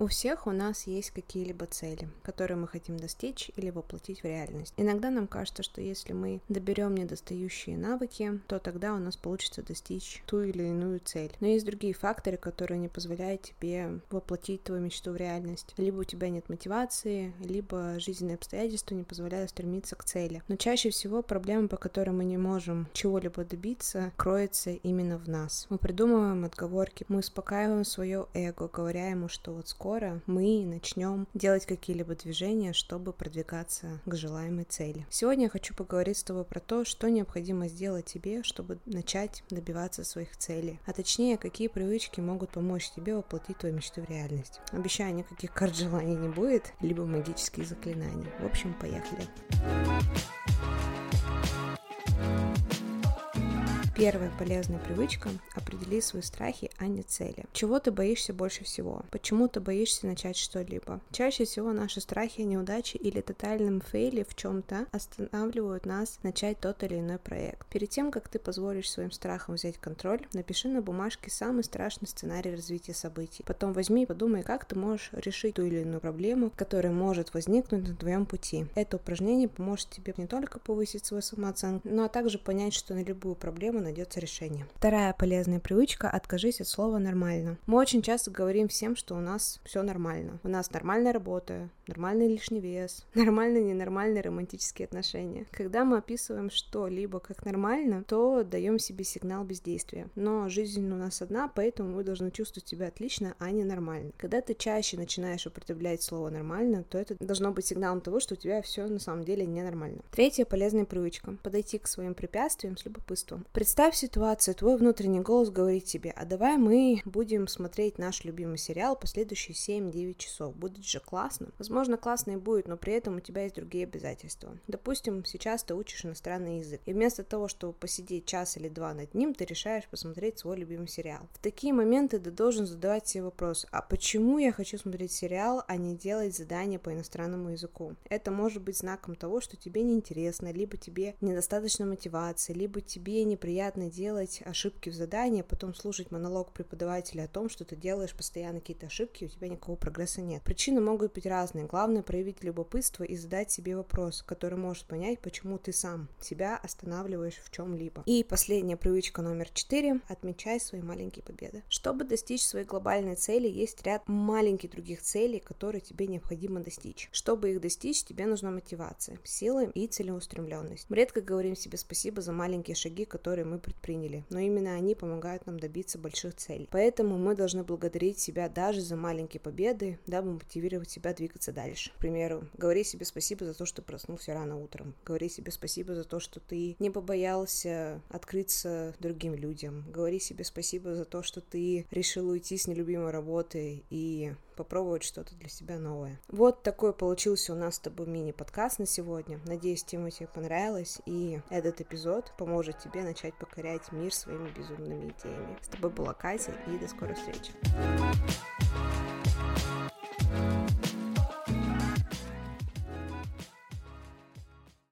У всех у нас есть какие-либо цели, которые мы хотим достичь или воплотить в реальность. Иногда нам кажется, что если мы доберем недостающие навыки, то тогда у нас получится достичь ту или иную цель. Но есть другие факторы, которые не позволяют тебе воплотить твою мечту в реальность. Либо у тебя нет мотивации, либо жизненные обстоятельства не позволяют стремиться к цели. Но чаще всего проблема, по которой мы не можем чего-либо добиться, кроется именно в нас. Мы придумываем отговорки, мы успокаиваем свое эго, говоря ему, что вот скоро скоро мы начнем делать какие-либо движения, чтобы продвигаться к желаемой цели. Сегодня я хочу поговорить с тобой про то, что необходимо сделать тебе, чтобы начать добиваться своих целей, а точнее, какие привычки могут помочь тебе воплотить твою мечту в реальность. Обещаю, никаких карт желаний не будет, либо магических заклинаний. В общем, поехали. Первая полезная привычка – определи свои страхи, а не цели. Чего ты боишься больше всего? Почему ты боишься начать что-либо? Чаще всего наши страхи, неудачи или тотальном фейле в чем-то останавливают нас начать тот или иной проект. Перед тем, как ты позволишь своим страхам взять контроль, напиши на бумажке самый страшный сценарий развития событий. Потом возьми и подумай, как ты можешь решить ту или иную проблему, которая может возникнуть на твоем пути. Это упражнение поможет тебе не только повысить свою самооценку, но также понять, что на любую проблему найдется решение. Вторая полезная привычка – откажись от слова «нормально». Мы очень часто говорим всем, что у нас все нормально. У нас нормальная работа, нормальный лишний вес, нормальные, ненормальные романтические отношения. Когда мы описываем что-либо как нормально, то даем себе сигнал бездействия. Но жизнь у нас одна, поэтому мы должны чувствовать себя отлично, а не нормально. Когда ты чаще начинаешь употреблять слово «нормально», то это должно быть сигналом того, что у тебя все на самом деле ненормально. Третья полезная привычка – подойти к своим препятствиям с любопытством. Представь Представь ситуацию, твой внутренний голос говорит тебе, а давай мы будем смотреть наш любимый сериал последующие 7-9 часов. Будет же классно. Возможно, классно и будет, но при этом у тебя есть другие обязательства. Допустим, сейчас ты учишь иностранный язык, и вместо того, чтобы посидеть час или два над ним, ты решаешь посмотреть свой любимый сериал. В такие моменты ты должен задавать себе вопрос, а почему я хочу смотреть сериал, а не делать задания по иностранному языку? Это может быть знаком того, что тебе неинтересно, либо тебе недостаточно мотивации, либо тебе неприятно приятно делать ошибки в задании, а потом слушать монолог преподавателя о том, что ты делаешь постоянно какие-то ошибки, у тебя никакого прогресса нет. Причины могут быть разные. Главное проявить любопытство и задать себе вопрос, который может понять, почему ты сам себя останавливаешь в чем-либо. И последняя привычка номер четыре. Отмечай свои маленькие победы. Чтобы достичь своей глобальной цели, есть ряд маленьких других целей, которые тебе необходимо достичь. Чтобы их достичь, тебе нужна мотивация, сила и целеустремленность. Мы редко говорим себе спасибо за маленькие шаги, которые предприняли, но именно они помогают нам добиться больших целей. Поэтому мы должны благодарить себя даже за маленькие победы, дабы мотивировать себя двигаться дальше. К примеру, говори себе спасибо за то, что проснулся рано утром. Говори себе спасибо за то, что ты не побоялся открыться другим людям. Говори себе спасибо за то, что ты решил уйти с нелюбимой работы и попробовать что-то для себя новое. Вот такой получился у нас с тобой мини-подкаст на сегодня. Надеюсь, тема тебе понравилась, и этот эпизод поможет тебе начать покорять мир своими безумными идеями. С тобой была Катя, и до скорой встречи.